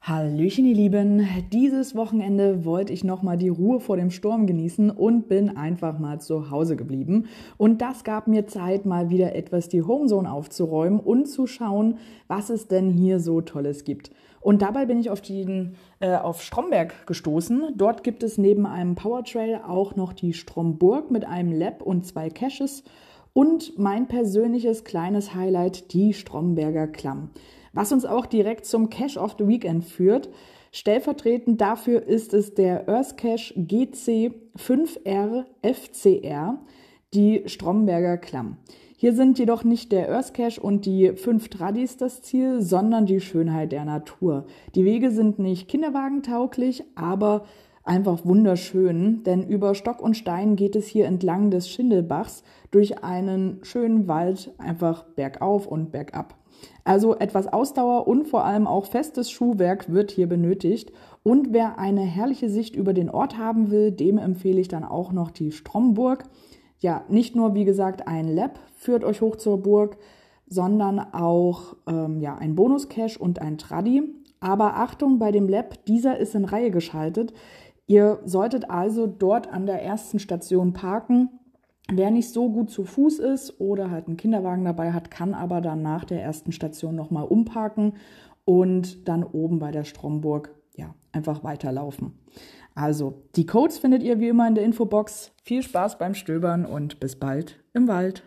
Hallöchen, ihr Lieben. Dieses Wochenende wollte ich nochmal die Ruhe vor dem Sturm genießen und bin einfach mal zu Hause geblieben. Und das gab mir Zeit, mal wieder etwas die Homezone aufzuräumen und zu schauen, was es denn hier so Tolles gibt. Und dabei bin ich auf, den, äh, auf Stromberg gestoßen. Dort gibt es neben einem Powertrail auch noch die Stromburg mit einem Lab und zwei Caches. Und mein persönliches kleines Highlight, die Stromberger Klamm was uns auch direkt zum Cache of the Weekend führt. Stellvertretend dafür ist es der Earth Cache GC5R FCR, die Stromberger Klamm. Hier sind jedoch nicht der Earth Cache und die fünf Tradis das Ziel, sondern die Schönheit der Natur. Die Wege sind nicht kinderwagentauglich, aber einfach wunderschön, denn über Stock und Stein geht es hier entlang des Schindelbachs durch einen schönen Wald einfach bergauf und bergab. Also etwas Ausdauer und vor allem auch festes Schuhwerk wird hier benötigt. Und wer eine herrliche Sicht über den Ort haben will, dem empfehle ich dann auch noch die Stromburg. Ja, nicht nur wie gesagt ein Lab führt euch hoch zur Burg, sondern auch ähm, ja, ein Bonus-Cache und ein Tradi. Aber Achtung bei dem Lab, dieser ist in Reihe geschaltet. Ihr solltet also dort an der ersten Station parken Wer nicht so gut zu Fuß ist oder halt einen Kinderwagen dabei hat, kann aber dann nach der ersten Station nochmal umparken und dann oben bei der Stromburg ja, einfach weiterlaufen. Also, die Codes findet ihr wie immer in der Infobox. Viel Spaß beim Stöbern und bis bald im Wald.